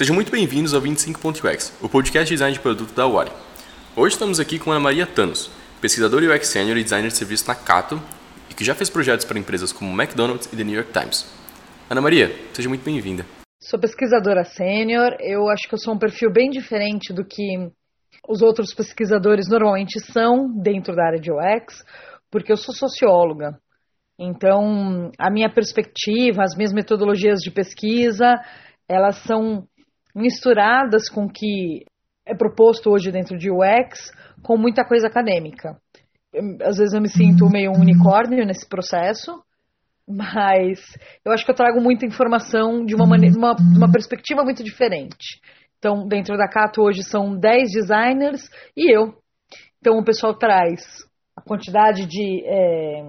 Sejam muito bem-vindos ao 25.ux, o podcast de design de produto da Wari. Hoje estamos aqui com Ana Maria Thanos, pesquisadora UX Senior e designer de serviço na Cato e que já fez projetos para empresas como McDonald's e The New York Times. Ana Maria, seja muito bem-vinda. Sou pesquisadora sênior, eu acho que eu sou um perfil bem diferente do que os outros pesquisadores normalmente são dentro da área de UX, porque eu sou socióloga. Então, a minha perspectiva, as minhas metodologias de pesquisa, elas são misturadas com o que é proposto hoje dentro de UX, com muita coisa acadêmica. Às vezes eu me sinto meio um unicórnio nesse processo, mas eu acho que eu trago muita informação de uma, maneira, uma, uma perspectiva muito diferente. Então, dentro da Cato hoje são 10 designers e eu. Então, o pessoal traz a quantidade de, é,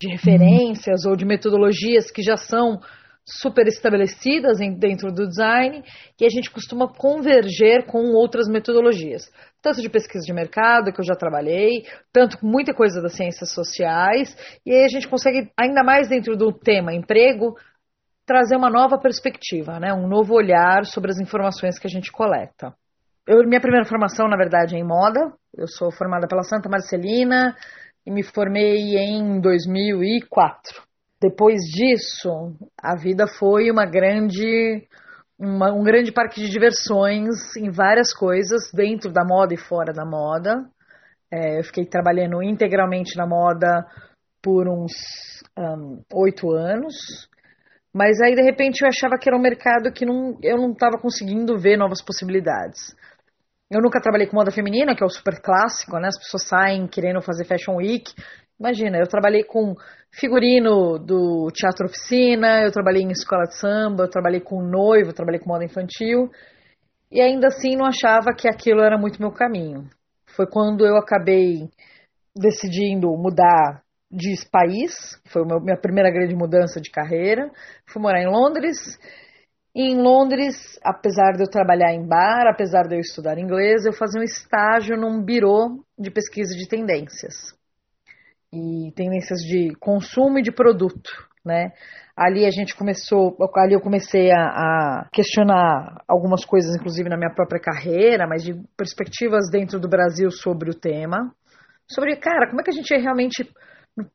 de referências ou de metodologias que já são super estabelecidas dentro do design e a gente costuma converger com outras metodologias, tanto de pesquisa de mercado, que eu já trabalhei, tanto muita coisa das ciências sociais, e aí a gente consegue, ainda mais dentro do tema emprego, trazer uma nova perspectiva, né? um novo olhar sobre as informações que a gente coleta. Eu, minha primeira formação, na verdade, é em moda. Eu sou formada pela Santa Marcelina e me formei em 2004 depois disso, a vida foi uma grande, uma, um grande parque de diversões em várias coisas, dentro da moda e fora da moda. É, eu fiquei trabalhando integralmente na moda por uns oito um, anos, mas aí de repente eu achava que era um mercado que não, eu não estava conseguindo ver novas possibilidades. Eu nunca trabalhei com moda feminina, que é o super clássico, né? As pessoas saem querendo fazer Fashion Week Imagina, eu trabalhei com figurino do Teatro Oficina, eu trabalhei em escola de samba, eu trabalhei com noivo, eu trabalhei com moda infantil, e ainda assim não achava que aquilo era muito meu caminho. Foi quando eu acabei decidindo mudar de país, foi a minha primeira grande mudança de carreira, fui morar em Londres, e em Londres, apesar de eu trabalhar em bar, apesar de eu estudar inglês, eu fazia um estágio num birô de pesquisa de tendências e tendências de consumo e de produto, né? Ali a gente começou, ali eu comecei a, a, questionar algumas coisas, inclusive na minha própria carreira, mas de perspectivas dentro do Brasil sobre o tema. Sobre, cara, como é que a gente realmente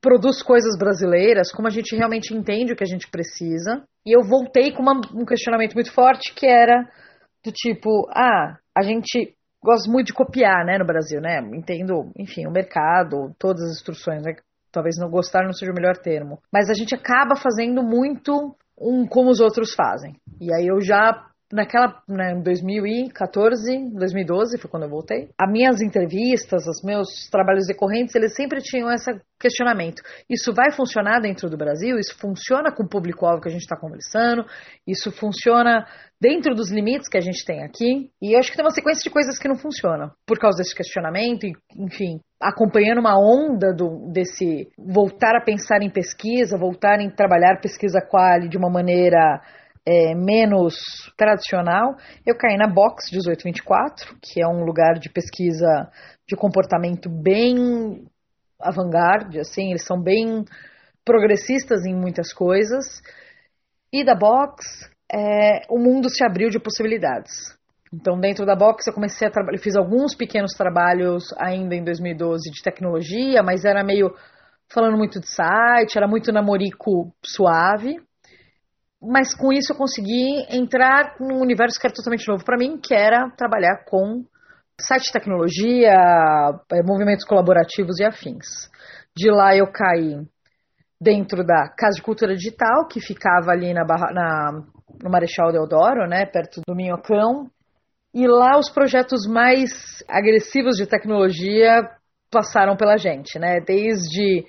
produz coisas brasileiras, como a gente realmente entende o que a gente precisa. E eu voltei com uma, um questionamento muito forte que era do tipo, ah, a gente gosto muito de copiar, né, no Brasil, né? Entendo, enfim, o mercado, todas as instruções, né? Talvez não gostar não seja o melhor termo. Mas a gente acaba fazendo muito um como os outros fazem. E aí eu já naquela, né, em 2014, 2012 foi quando eu voltei. As minhas entrevistas, os meus trabalhos decorrentes, eles sempre tinham esse questionamento. Isso vai funcionar dentro do Brasil? Isso funciona com o público-alvo que a gente está conversando? Isso funciona dentro dos limites que a gente tem aqui? E eu acho que tem uma sequência de coisas que não funcionam por causa desse questionamento enfim, acompanhando uma onda do, desse voltar a pensar em pesquisa, voltar a trabalhar pesquisa quali de uma maneira é, menos tradicional, eu caí na Box 1824, que é um lugar de pesquisa de comportamento bem avant-garde, assim, eles são bem progressistas em muitas coisas. E da Box, é, o mundo se abriu de possibilidades. Então, dentro da Box, eu comecei a trabalhar, fiz alguns pequenos trabalhos ainda em 2012 de tecnologia, mas era meio falando muito de site, era muito namorico suave mas com isso eu consegui entrar num universo que era totalmente novo para mim, que era trabalhar com site de tecnologia, é, movimentos colaborativos e afins. De lá eu caí dentro da Casa de Cultura Digital, que ficava ali na, na no Marechal Deodoro, né, perto do Minhocão. E lá os projetos mais agressivos de tecnologia passaram pela gente, né? Desde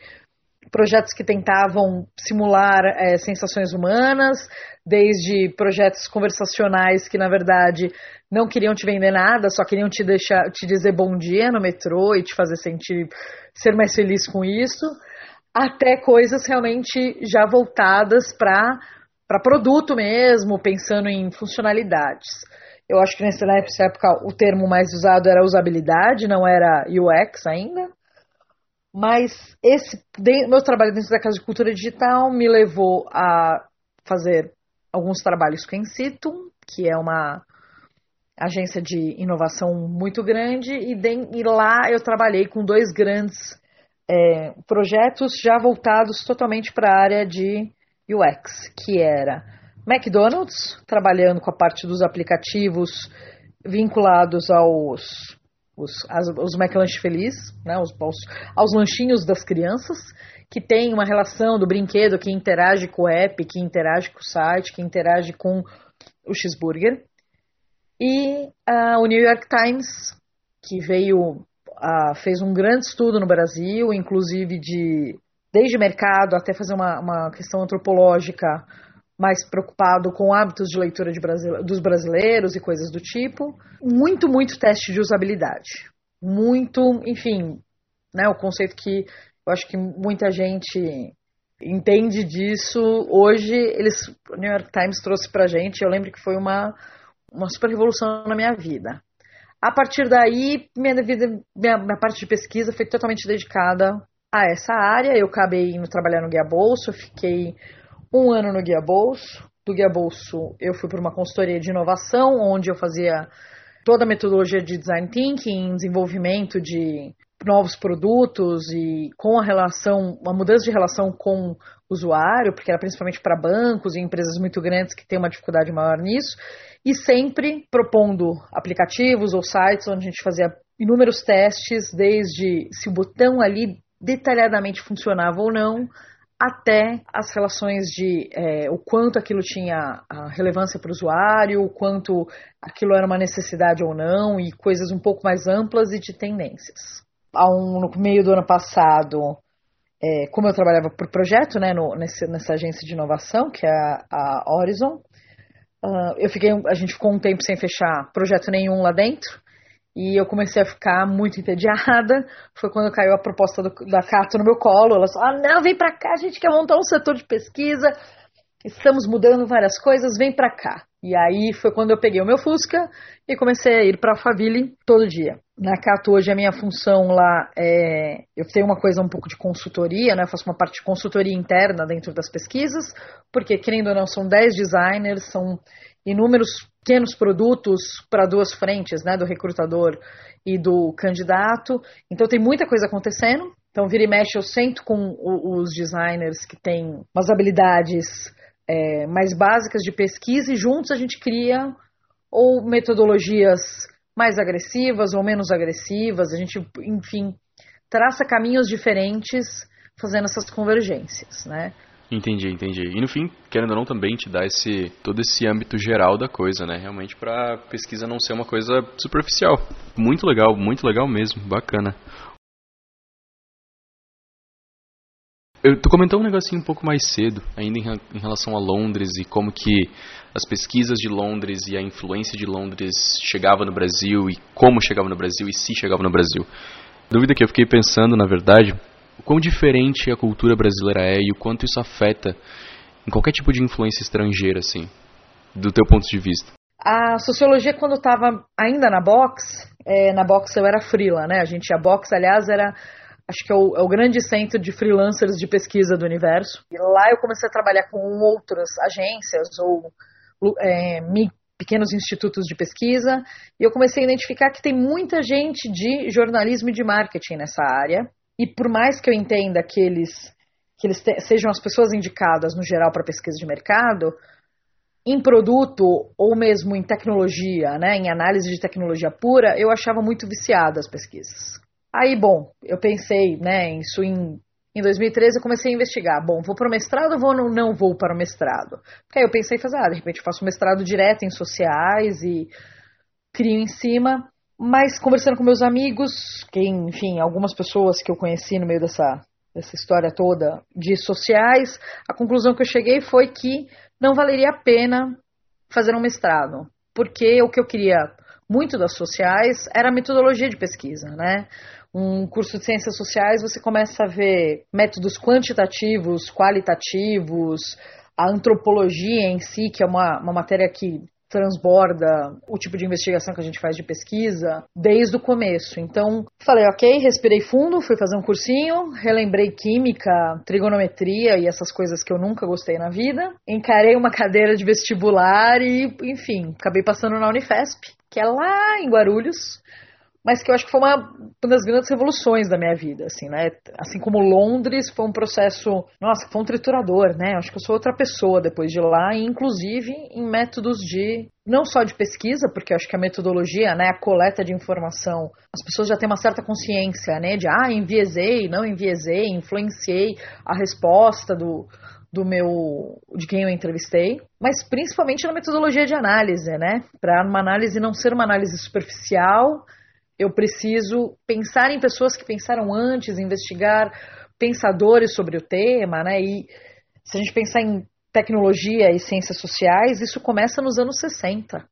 projetos que tentavam simular é, sensações humanas, desde projetos conversacionais que, na verdade, não queriam te vender nada, só queriam te deixar, te dizer bom dia no metrô e te fazer sentir ser mais feliz com isso, até coisas realmente já voltadas para para produto mesmo, pensando em funcionalidades. Eu acho que nessa época o termo mais usado era usabilidade, não era UX ainda. Mas esse meu trabalho dentro da Casa de Cultura Digital me levou a fazer alguns trabalhos com a Insitum, que é uma agência de inovação muito grande e, de, e lá eu trabalhei com dois grandes é, projetos já voltados totalmente para a área de UX, que era McDonald's, trabalhando com a parte dos aplicativos vinculados aos os, as, os McLanche Feliz, né, os, aos, aos lanchinhos das crianças, que tem uma relação do brinquedo que interage com o app, que interage com o site, que interage com o cheeseburger. E uh, o New York Times, que veio, uh, fez um grande estudo no Brasil, inclusive de desde mercado até fazer uma, uma questão antropológica mais preocupado com hábitos de leitura de Brasil, dos brasileiros e coisas do tipo. Muito, muito teste de usabilidade. Muito, enfim, né, o conceito que eu acho que muita gente entende disso. Hoje, eles, o New York Times trouxe pra gente, eu lembro que foi uma, uma super revolução na minha vida. A partir daí, minha, vida, minha, minha parte de pesquisa foi totalmente dedicada a essa área. Eu acabei indo trabalhar no Guia Bolso, eu fiquei um ano no Guia Bolso. Do Guia Bolso, eu fui para uma consultoria de inovação, onde eu fazia toda a metodologia de design thinking, desenvolvimento de novos produtos e com a relação, uma mudança de relação com o usuário, porque era principalmente para bancos e empresas muito grandes que têm uma dificuldade maior nisso, e sempre propondo aplicativos ou sites onde a gente fazia inúmeros testes, desde se o botão ali detalhadamente funcionava ou não, até as relações de é, o quanto aquilo tinha relevância para o usuário, o quanto aquilo era uma necessidade ou não, e coisas um pouco mais amplas e de tendências. Um, no meio do ano passado, é, como eu trabalhava por projeto né, no, nesse, nessa agência de inovação, que é a, a Horizon, uh, eu fiquei, a gente ficou um tempo sem fechar projeto nenhum lá dentro, e eu comecei a ficar muito entediada. Foi quando caiu a proposta do, da Cato no meu colo. Ela falou: Ah, não, vem pra cá, a gente quer montar um setor de pesquisa. Estamos mudando várias coisas, vem pra cá. E aí foi quando eu peguei o meu Fusca e comecei a ir para Alphaville todo dia. Na Cato hoje a minha função lá é, eu tenho uma coisa um pouco de consultoria, né? Eu faço uma parte de consultoria interna dentro das pesquisas, porque querendo ou não são 10 designers, são inúmeros pequenos produtos para duas frentes, né, do recrutador e do candidato. Então tem muita coisa acontecendo. Então vira e mexe eu sento com os designers que têm umas habilidades é, mais básicas de pesquisa e juntos a gente cria ou metodologias mais agressivas ou menos agressivas. A gente, enfim, traça caminhos diferentes fazendo essas convergências, né? Entendi, entendi. E no fim, querendo ou não, também te dá esse, todo esse âmbito geral da coisa, né? Realmente para pesquisa não ser uma coisa superficial. Muito legal, muito legal mesmo, bacana. Eu tô comentando um negocinho um pouco mais cedo, ainda em, em, relação a Londres e como que as pesquisas de Londres e a influência de Londres chegava no Brasil e como chegava no Brasil e se chegava no Brasil. Dúvida que eu fiquei pensando, na verdade, o quão diferente a cultura brasileira é e o quanto isso afeta em qualquer tipo de influência estrangeira, assim, do teu ponto de vista? A sociologia, quando estava ainda na Box, é, na Box eu era freela, né? A gente, a Box, aliás, era, acho que é o, é o, grande centro de freelancers de pesquisa do universo. E lá eu comecei a trabalhar com outras agências ou é, pequenos institutos de pesquisa, e eu comecei a identificar que tem muita gente de jornalismo e de marketing nessa área, e por mais que eu entenda que eles, que eles te, sejam as pessoas indicadas, no geral, para pesquisa de mercado, em produto ou mesmo em tecnologia, né, em análise de tecnologia pura, eu achava muito viciada as pesquisas. Aí, bom, eu pensei, né, isso em, em 2013 eu comecei a investigar. Bom, vou para o mestrado ou vou, não, não vou para o mestrado? Porque aí eu pensei, fazer, ah, de repente eu faço mestrado direto em sociais e crio em cima. Mas conversando com meus amigos, que, enfim, algumas pessoas que eu conheci no meio dessa, dessa história toda de sociais, a conclusão que eu cheguei foi que não valeria a pena fazer um mestrado, porque o que eu queria muito das sociais era a metodologia de pesquisa, né? Um curso de ciências sociais você começa a ver métodos quantitativos, qualitativos, a antropologia em si, que é uma, uma matéria que transborda o tipo de investigação que a gente faz de pesquisa desde o começo. Então, falei, ok, respirei fundo, fui fazer um cursinho, relembrei química, trigonometria e essas coisas que eu nunca gostei na vida. Encarei uma cadeira de vestibular e, enfim, acabei passando na Unifesp, que é lá em Guarulhos mas que eu acho que foi uma, uma das grandes revoluções da minha vida, assim, né? Assim como Londres foi um processo, nossa, foi um triturador, né? Eu acho que eu sou outra pessoa depois de lá, inclusive em métodos de não só de pesquisa, porque eu acho que a metodologia, né, a coleta de informação, as pessoas já têm uma certa consciência, né, de ah, enviesei, não enviesei, influenciei a resposta do do meu de quem eu entrevistei, mas principalmente na metodologia de análise, né? Para uma análise não ser uma análise superficial, eu preciso pensar em pessoas que pensaram antes, investigar pensadores sobre o tema, né? E se a gente pensar em tecnologia e ciências sociais, isso começa nos anos 60.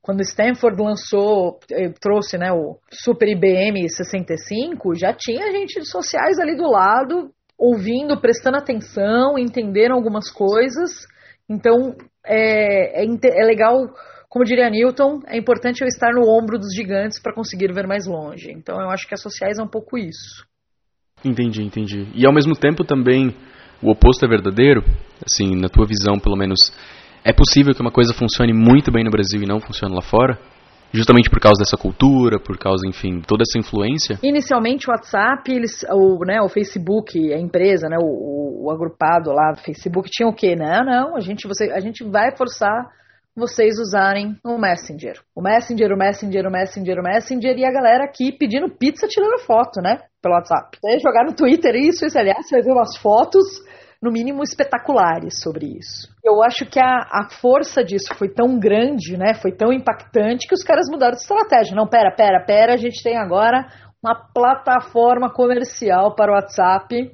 Quando Stanford lançou, eh, trouxe né, o Super IBM 65, já tinha gente de sociais ali do lado, ouvindo, prestando atenção, entenderam algumas coisas. Então, é, é, é legal como diria Newton, é importante eu estar no ombro dos gigantes para conseguir ver mais longe. Então eu acho que as sociais é um pouco isso. Entendi, entendi. E ao mesmo tempo também o oposto é verdadeiro? Assim, na tua visão, pelo menos, é possível que uma coisa funcione muito bem no Brasil e não funcione lá fora? Justamente por causa dessa cultura, por causa, enfim, toda essa influência? Inicialmente o WhatsApp, eles, o, né, o Facebook, a empresa, né, o, o, o agrupado lá do Facebook tinha o quê? Não, não, a gente, você, a gente vai forçar vocês usarem o Messenger. O Messenger, o Messenger, o Messenger, o Messenger e a galera aqui pedindo pizza tirando foto, né? Pelo WhatsApp. Aí jogar no Twitter isso, isso, aliás, você vai ver umas fotos, no mínimo, espetaculares sobre isso. Eu acho que a, a força disso foi tão grande, né? Foi tão impactante que os caras mudaram de estratégia. Não, pera, pera, pera, a gente tem agora uma plataforma comercial para o WhatsApp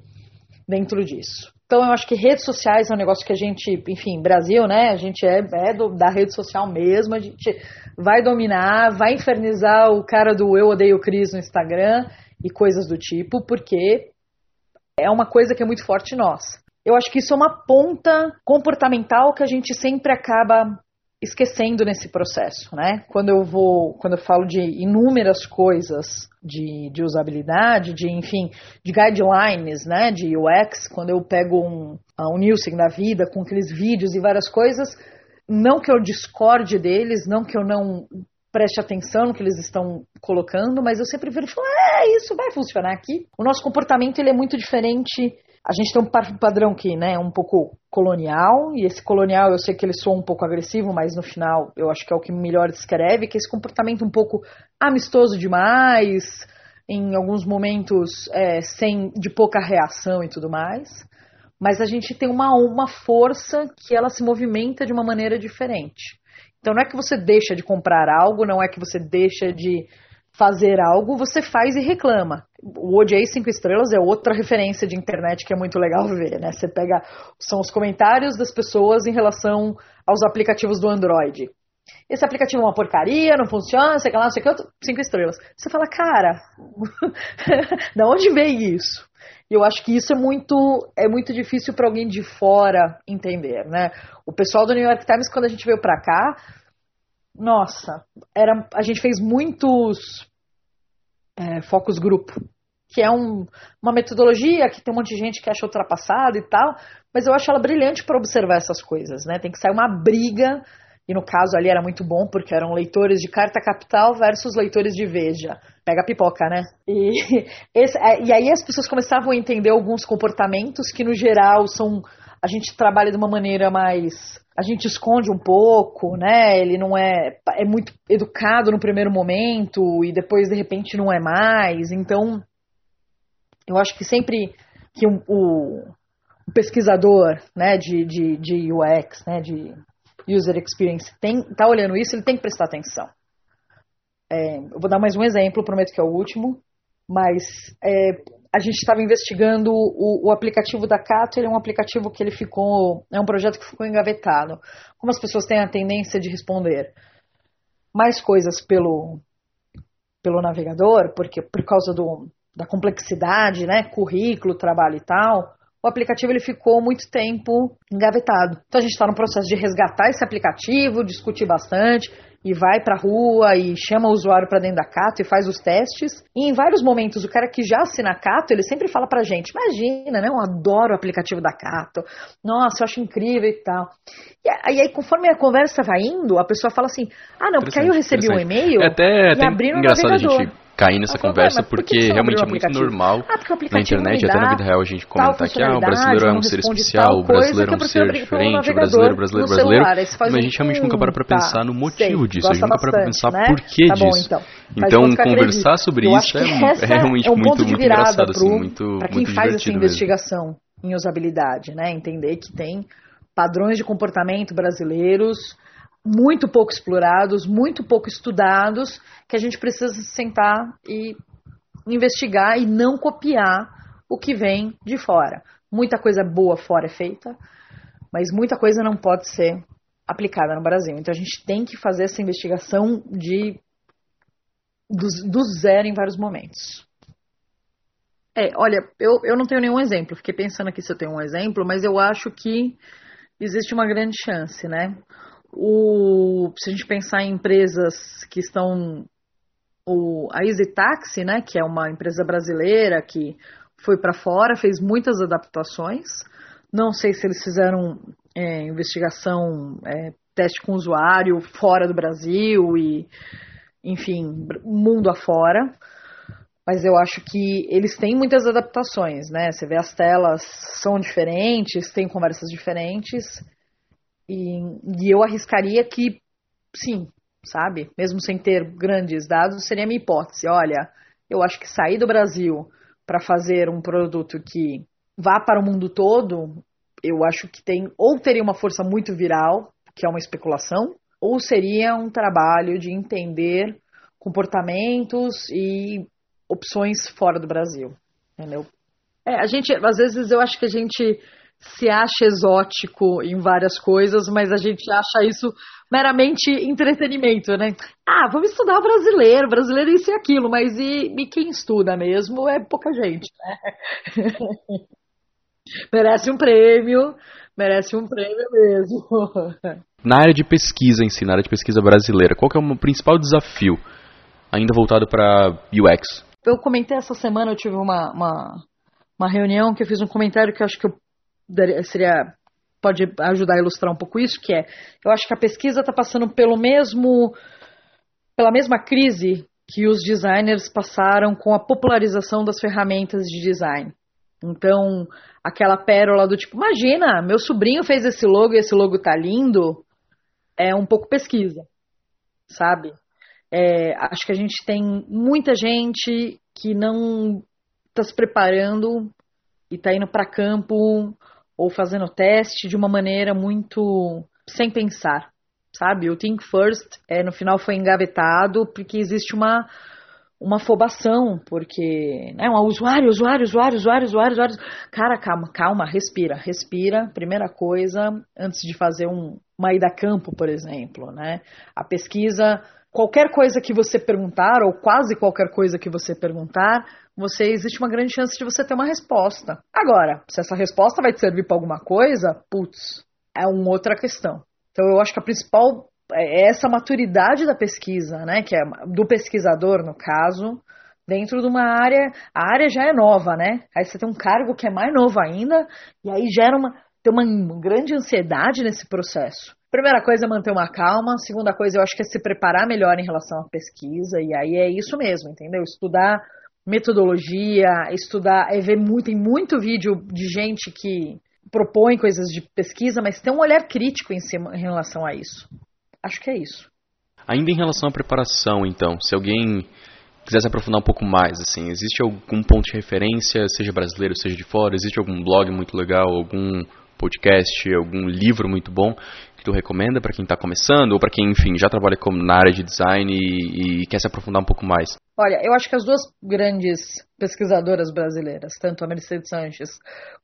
dentro disso. Então eu acho que redes sociais é um negócio que a gente, enfim, Brasil, né? A gente é, é do, da rede social mesmo, a gente vai dominar, vai infernizar o cara do Eu Odeio Cris no Instagram e coisas do tipo, porque é uma coisa que é muito forte nós. Eu acho que isso é uma ponta comportamental que a gente sempre acaba esquecendo nesse processo, né? Quando eu vou, quando eu falo de inúmeras coisas de, de usabilidade, de enfim, de guidelines, né, de UX, quando eu pego um, um Nielsen da vida com aqueles vídeos e várias coisas, não que eu discorde deles, não que eu não preste atenção no que eles estão colocando, mas eu sempre vejo e falo, é, isso vai funcionar aqui. O nosso comportamento ele é muito diferente a gente tem um padrão que né, é um pouco colonial, e esse colonial eu sei que ele soa um pouco agressivo, mas no final eu acho que é o que melhor descreve, que é esse comportamento um pouco amistoso demais, em alguns momentos é, sem de pouca reação e tudo mais. Mas a gente tem uma, uma força que ela se movimenta de uma maneira diferente. Então não é que você deixa de comprar algo, não é que você deixa de fazer algo, você faz e reclama. O Odiei 5 estrelas é outra referência de internet que é muito legal ver, né? Você pega, são os comentários das pessoas em relação aos aplicativos do Android. Esse aplicativo é uma porcaria, não funciona, sei lá, sei que, cinco estrelas. Você fala, cara, da onde veio isso? E eu acho que isso é muito, é muito difícil para alguém de fora entender, né? O pessoal do New York Times, quando a gente veio para cá, nossa, era, a gente fez muitos é, grupo, que é um, uma metodologia que tem um monte de gente que acha ultrapassada e tal, mas eu acho ela brilhante para observar essas coisas, né? Tem que sair uma briga, e no caso ali era muito bom, porque eram leitores de Carta Capital versus leitores de Veja. Pega a pipoca, né? E, esse, é, e aí as pessoas começavam a entender alguns comportamentos que, no geral, são. A gente trabalha de uma maneira mais a gente esconde um pouco, né? Ele não é é muito educado no primeiro momento e depois de repente não é mais. Então, eu acho que sempre que o, o, o pesquisador, né, de, de, de UX, né, de user experience, tem tá olhando isso, ele tem que prestar atenção. É, eu vou dar mais um exemplo, prometo que é o último, mas é, a gente estava investigando o, o, aplicativo da Cato, ele é um aplicativo que ele ficou, é um projeto que ficou engavetado. Como as pessoas têm a tendência de responder mais coisas pelo, pelo navegador, porque por causa do, da complexidade, né, currículo, trabalho e tal, o aplicativo ele ficou muito tempo engavetado. Então a gente está no processo de resgatar esse aplicativo, discutir bastante e vai para a rua e chama o usuário para dentro da Cato e faz os testes. E em vários momentos o cara que já assina a Cato, ele sempre fala para gente: "Imagina, né? Eu adoro o aplicativo da Cato. Nossa, eu acho incrível e tal". E aí conforme a conversa vai indo, a pessoa fala assim: "Ah, não, porque aí eu recebi um e-mail é até, e até abri no navegador". Gente cair nessa conversa, porque por realmente é muito normal ah, na internet, até na vida real, a gente comentar que ah, o brasileiro é um ser especial, o brasileiro é um ser diferente, o brasileiro, brasileiro, brasileiro, mas a gente realmente nunca para pra pensar tá, no motivo disso, a gente nunca para pra pensar né? por que tá disso. Então, então conversar sobre isso é, é realmente é muito, engraçado, assim, muito, Para quem faz essa investigação em usabilidade, né? Entender que tem padrões de comportamento brasileiros muito pouco explorados, muito pouco estudados, que a gente precisa sentar e investigar e não copiar o que vem de fora. Muita coisa boa fora é feita, mas muita coisa não pode ser aplicada no Brasil. Então a gente tem que fazer essa investigação de do, do zero em vários momentos. É, olha, eu, eu não tenho nenhum exemplo. Fiquei pensando aqui se eu tenho um exemplo, mas eu acho que existe uma grande chance, né? O, se a gente pensar em empresas que estão. O, a Easy Taxi, né, que é uma empresa brasileira que foi para fora, fez muitas adaptações. Não sei se eles fizeram é, investigação, é, teste com usuário fora do Brasil e, enfim, mundo afora. Mas eu acho que eles têm muitas adaptações, né? Você vê as telas são diferentes, tem conversas diferentes. E, e eu arriscaria que, sim, sabe? Mesmo sem ter grandes dados, seria minha hipótese. Olha, eu acho que sair do Brasil para fazer um produto que vá para o mundo todo, eu acho que tem ou teria uma força muito viral, que é uma especulação, ou seria um trabalho de entender comportamentos e opções fora do Brasil, entendeu? É, a gente, às vezes eu acho que a gente se acha exótico em várias coisas, mas a gente acha isso meramente entretenimento, né? Ah, vamos estudar o brasileiro, brasileiro isso e aquilo, mas e, e quem estuda mesmo é pouca gente, né? merece um prêmio, merece um prêmio mesmo. Na área de pesquisa em si, na área de pesquisa brasileira, qual é o principal desafio, ainda voltado para UX? Eu comentei essa semana, eu tive uma, uma, uma reunião que eu fiz um comentário que eu acho que eu seria pode ajudar a ilustrar um pouco isso, que é, eu acho que a pesquisa está passando pelo mesmo pela mesma crise que os designers passaram com a popularização das ferramentas de design. Então, aquela pérola do tipo, imagina, meu sobrinho fez esse logo e esse logo tá lindo, é um pouco pesquisa, sabe? É, acho que a gente tem muita gente que não está se preparando e está indo para campo ou fazendo teste de uma maneira muito sem pensar, sabe? O Think First é, no final foi engavetado porque existe uma uma afobação, porque né, um usuário, usuário, usuário, usuário, usuário, usuário. Cara, calma, calma, respira, respira. Primeira coisa, antes de fazer um, uma ida a campo, por exemplo, né? A pesquisa, qualquer coisa que você perguntar, ou quase qualquer coisa que você perguntar, você existe uma grande chance de você ter uma resposta. Agora, se essa resposta vai te servir para alguma coisa, putz, é uma outra questão. Então eu acho que a principal é essa maturidade da pesquisa, né, que é do pesquisador no caso, dentro de uma área, a área já é nova, né? Aí você tem um cargo que é mais novo ainda e aí gera uma tem uma grande ansiedade nesse processo. Primeira coisa é manter uma calma, segunda coisa eu acho que é se preparar melhor em relação à pesquisa, e aí é isso mesmo, entendeu? Estudar metodologia, estudar, é ver muito, tem muito vídeo de gente que propõe coisas de pesquisa, mas tem um olhar crítico em, cima, em relação a isso. Acho que é isso. Ainda em relação à preparação, então, se alguém quiser se aprofundar um pouco mais, assim, existe algum ponto de referência, seja brasileiro, seja de fora, existe algum blog muito legal, algum podcast, algum livro muito bom que tu recomenda para quem está começando ou para quem, enfim, já trabalha como na área de design e, e, quer se aprofundar um pouco mais? Olha, eu acho que as duas grandes pesquisadoras brasileiras, tanto a Mercedes Sanches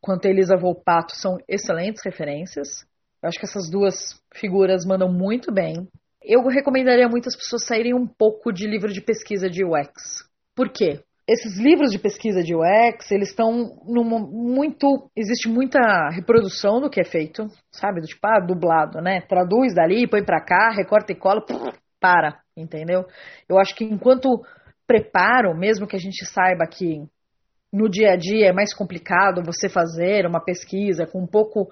quanto a Elisa Volpato, são excelentes referências. Eu acho que essas duas figuras mandam muito bem. Eu recomendaria muitas pessoas saírem um pouco de livro de pesquisa de UX. Por quê? esses livros de pesquisa de UX, eles estão muito. Existe muita reprodução do que é feito, sabe? Do tipo, ah, dublado, né? Traduz dali, põe pra cá, recorta e cola, para, entendeu? Eu acho que enquanto preparo, mesmo que a gente saiba que no dia a dia é mais complicado você fazer uma pesquisa com um pouco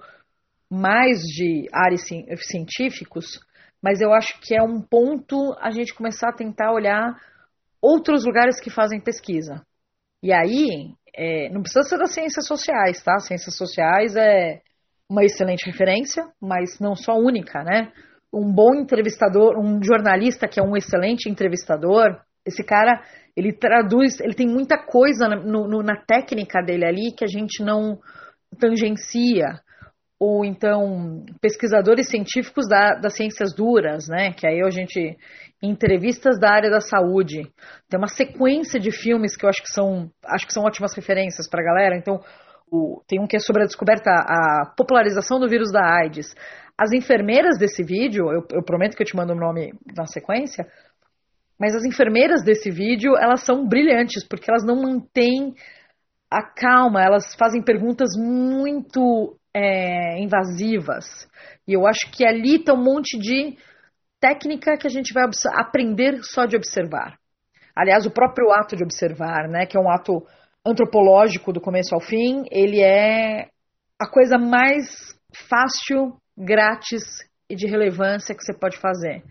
mais de áreas científicos, mas eu acho que é um ponto a gente começar a tentar olhar outros lugares que fazem pesquisa. E aí, é, não precisa ser das ciências sociais, tá? Ciências sociais é uma excelente referência, mas não só única, né? Um bom entrevistador, um jornalista que é um excelente entrevistador, esse cara, ele traduz, ele tem muita coisa no, na técnica dele ali que a gente não tangencia ou então pesquisadores científicos da, das ciências duras, né? Que aí a gente entrevistas da área da saúde. Tem uma sequência de filmes que eu acho que são, acho que são ótimas referências para a galera. Então, o, tem um que é sobre a descoberta, a popularização do vírus da AIDS. As enfermeiras desse vídeo, eu, eu prometo que eu te mando o nome na sequência, mas as enfermeiras desse vídeo, elas são brilhantes, porque elas não mantêm a calma, elas fazem perguntas muito é, invasivas. E eu acho que ali está um monte de técnica que a gente vai aprender só de observar. Aliás, o próprio ato de observar, né, que é um ato antropológico do começo ao fim, ele é a coisa mais fácil, grátis e de relevância que você pode fazer.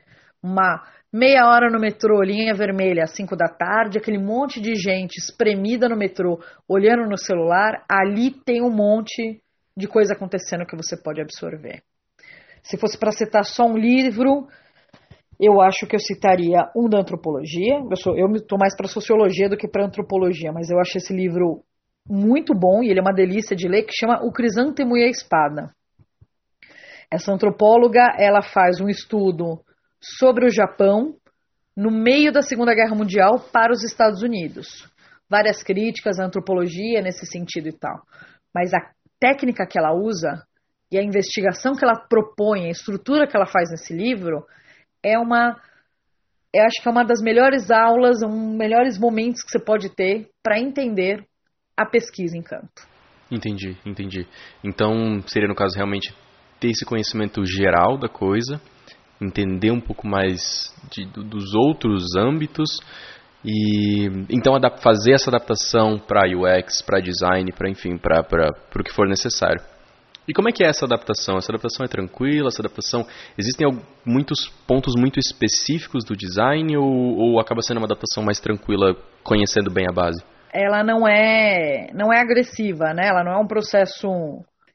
Uma meia hora no metrô, linha vermelha, às 5 da tarde, aquele monte de gente espremida no metrô, olhando no celular, ali tem um monte de coisa acontecendo que você pode absorver. Se fosse para citar só um livro, eu acho que eu citaria um da antropologia. Eu sou, eu estou mais para sociologia do que para antropologia, mas eu acho esse livro muito bom e ele é uma delícia de ler, que chama O Crisântemo e a Espada. Essa antropóloga, ela faz um estudo sobre o Japão no meio da Segunda Guerra Mundial para os Estados Unidos. Várias críticas à antropologia nesse sentido e tal. Mas a técnica que ela usa e a investigação que ela propõe, a estrutura que ela faz nesse livro, é uma. Eu acho que é uma das melhores aulas, um melhores momentos que você pode ter para entender a pesquisa em campo. Entendi, entendi. Então, seria no caso realmente ter esse conhecimento geral da coisa, entender um pouco mais de, dos outros âmbitos e então fazer essa adaptação para UX, para design, para enfim, para o que for necessário. E como é que é essa adaptação? Essa adaptação é tranquila? Essa adaptação existem muitos pontos muito específicos do design ou, ou acaba sendo uma adaptação mais tranquila, conhecendo bem a base? Ela não é não é agressiva, né? Ela não é um processo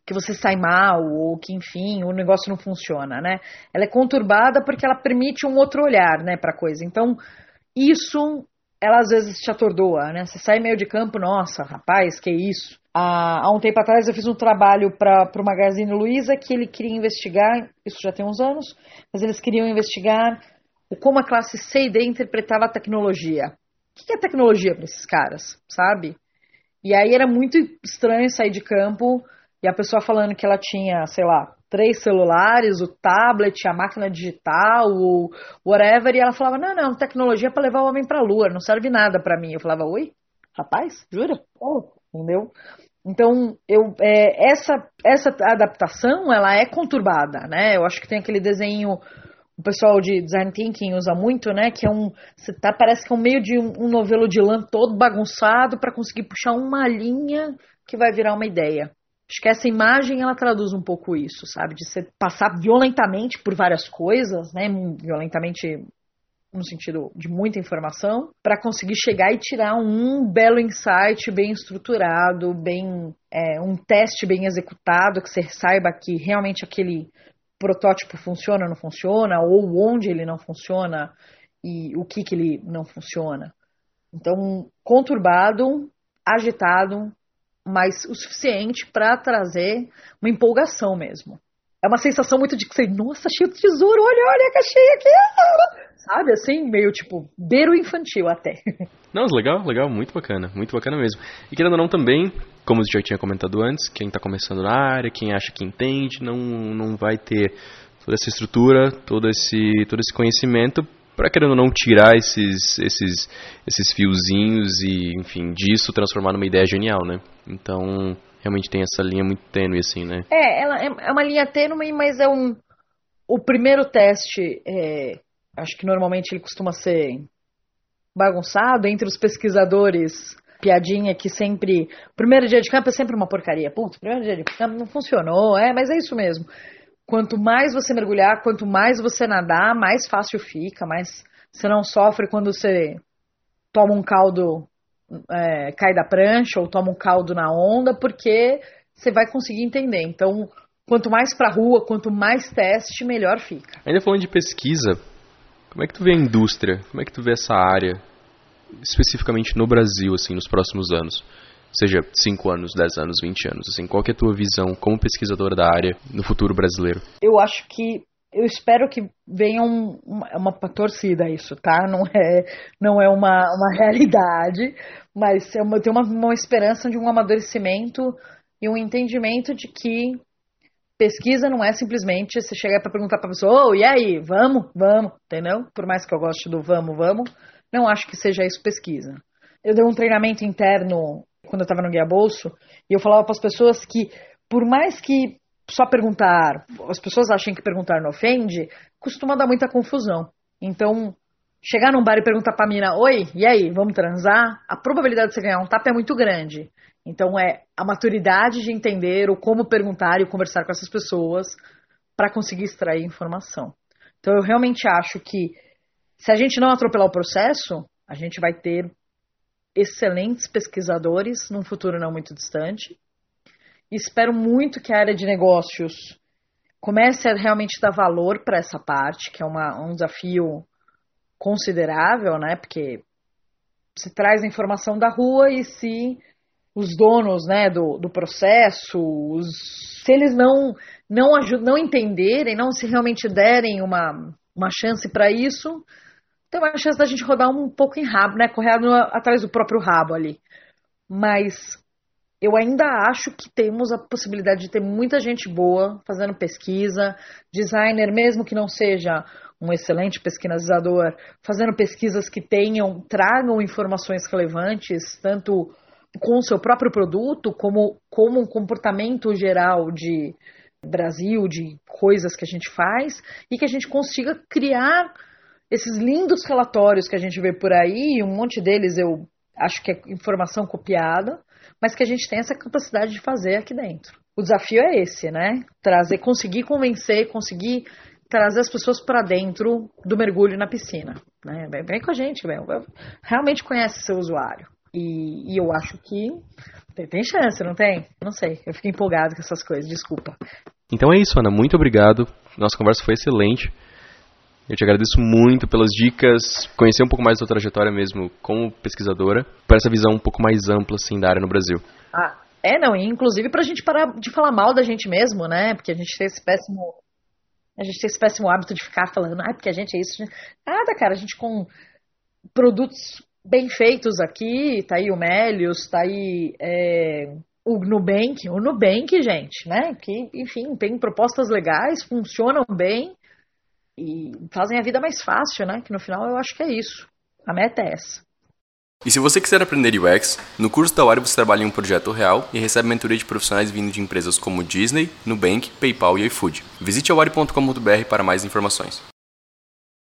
que você sai mal ou que enfim o negócio não funciona, né? Ela é conturbada porque ela permite um outro olhar, né, para coisa. Então isso ela às vezes te atordoa, né? Você sai meio de campo, nossa, rapaz, que isso? Há, há um tempo atrás eu fiz um trabalho para o Magazine Luiza que ele queria investigar, isso já tem uns anos, mas eles queriam investigar como a classe C e D interpretava a tecnologia. O que é tecnologia para esses caras, sabe? E aí era muito estranho sair de campo e a pessoa falando que ela tinha, sei lá, três celulares, o tablet, a máquina digital, o whatever, e ela falava: "Não, não, tecnologia para levar o homem para a lua, não serve nada para mim". Eu falava: "Oi? Rapaz, jura?" Oh, entendeu? Então, eu, é, essa, essa adaptação, ela é conturbada, né? Eu acho que tem aquele desenho, o pessoal de Design Thinking usa muito, né? Que é um, você tá, parece que é um meio de um, um novelo de lã todo bagunçado para conseguir puxar uma linha que vai virar uma ideia. Acho que essa imagem ela traduz um pouco isso, sabe? De você passar violentamente por várias coisas, né? Violentamente no sentido de muita informação, para conseguir chegar e tirar um belo insight bem estruturado, bem é, um teste bem executado, que você saiba que realmente aquele protótipo funciona ou não funciona, ou onde ele não funciona e o que, que ele não funciona. Então, conturbado, agitado, mas o suficiente para trazer uma empolgação mesmo. É uma sensação muito de que você, nossa, cheio de tesouro, olha, olha a caixinha aqui, sabe? Assim, meio tipo, beiro infantil até. Não, legal, legal, muito bacana, muito bacana mesmo. E querendo ou não também, como eu já tinha comentado antes, quem está começando na área, quem acha que entende, não, não vai ter toda essa estrutura, todo esse, todo esse conhecimento para querendo ou não tirar esses, esses, esses fiozinhos e, enfim, disso transformar numa ideia genial, né? Então, realmente tem essa linha muito tênue, assim, né? É, ela é, é uma linha tênue, mas é um. O primeiro teste, é, acho que normalmente ele costuma ser bagunçado entre os pesquisadores. Piadinha que sempre. Primeiro dia de campo é sempre uma porcaria. Ponto. Primeiro dia de campo não funcionou, é, mas é isso mesmo. Quanto mais você mergulhar, quanto mais você nadar, mais fácil fica, mais você não sofre quando você toma um caldo, é, cai da prancha ou toma um caldo na onda, porque você vai conseguir entender. Então, quanto mais pra rua, quanto mais teste, melhor fica. Ainda falando de pesquisa, como é que tu vê a indústria? Como é que tu vê essa área, especificamente no Brasil, assim, nos próximos anos? Seja 5 anos, 10 anos, 20 anos, assim, qual é a tua visão como pesquisadora da área no futuro brasileiro? Eu acho que eu espero que venha um, uma, uma torcida isso, tá? Não é, não é uma, uma realidade, mas é uma, eu tenho uma, uma esperança de um amadurecimento e um entendimento de que pesquisa não é simplesmente você chegar para perguntar para a pessoa, oh, e aí, vamos, vamos, entendeu? Por mais que eu goste do vamos, vamos, não acho que seja isso pesquisa. Eu dei um treinamento interno quando eu estava no Guia Bolso e eu falava para as pessoas que, por mais que só perguntar, as pessoas acham que perguntar não ofende, costuma dar muita confusão. Então, chegar num bar e perguntar para a mina, oi, e aí, vamos transar? A probabilidade de você ganhar um tapa é muito grande. Então é a maturidade de entender o como perguntar e conversar com essas pessoas para conseguir extrair informação. Então eu realmente acho que se a gente não atropelar o processo, a gente vai ter excelentes pesquisadores num futuro não muito distante. Espero muito que a área de negócios comece a realmente dar valor para essa parte, que é uma, um desafio considerável, né? Porque se traz a informação da rua e se os donos né, do, do processo, os, se eles não não, ajudam, não entenderem, não se realmente derem uma, uma chance para isso, tem uma chance da gente rodar um pouco em rabo, né? Correr no, atrás do próprio rabo ali. Mas eu ainda acho que temos a possibilidade de ter muita gente boa fazendo pesquisa, designer, mesmo que não seja um excelente pesquisador, fazendo pesquisas que tenham, tragam informações relevantes, tanto com o seu próprio produto, como, como um comportamento geral de Brasil, de coisas que a gente faz, e que a gente consiga criar esses lindos relatórios que a gente vê por aí, um monte deles eu acho que é informação copiada, mas que a gente tem essa capacidade de fazer aqui dentro. O desafio é esse, né? Trazer, conseguir convencer, conseguir trazer as pessoas para dentro do mergulho na piscina. Né? Vem, vem com a gente, vem. realmente conhece seu usuário. E, e eu acho que tem, tem, chance, não tem? Não sei. Eu fico empolgado com essas coisas, desculpa. Então é isso, Ana. Muito obrigado. Nossa conversa foi excelente. Eu te agradeço muito pelas dicas, conhecer um pouco mais da sua trajetória mesmo como pesquisadora, para essa visão um pouco mais ampla assim da área no Brasil. Ah, é não, inclusive para a gente parar de falar mal da gente mesmo, né? Porque a gente tem esse péssimo a gente tem esse péssimo hábito de ficar falando, ah, porque a gente é isso. Nada, cara, a gente com produtos bem feitos aqui, tá aí o Melius, tá aí é, o Nubank, o Nubank, gente, né? Que, enfim, tem propostas legais, funcionam bem e fazem a vida mais fácil, né? Que no final eu acho que é isso. A meta é essa. E se você quiser aprender UX, no curso da Wari você trabalha em um projeto real e recebe mentoria de profissionais vindo de empresas como Disney, Nubank, PayPal e iFood. Visite awari.com.br para mais informações.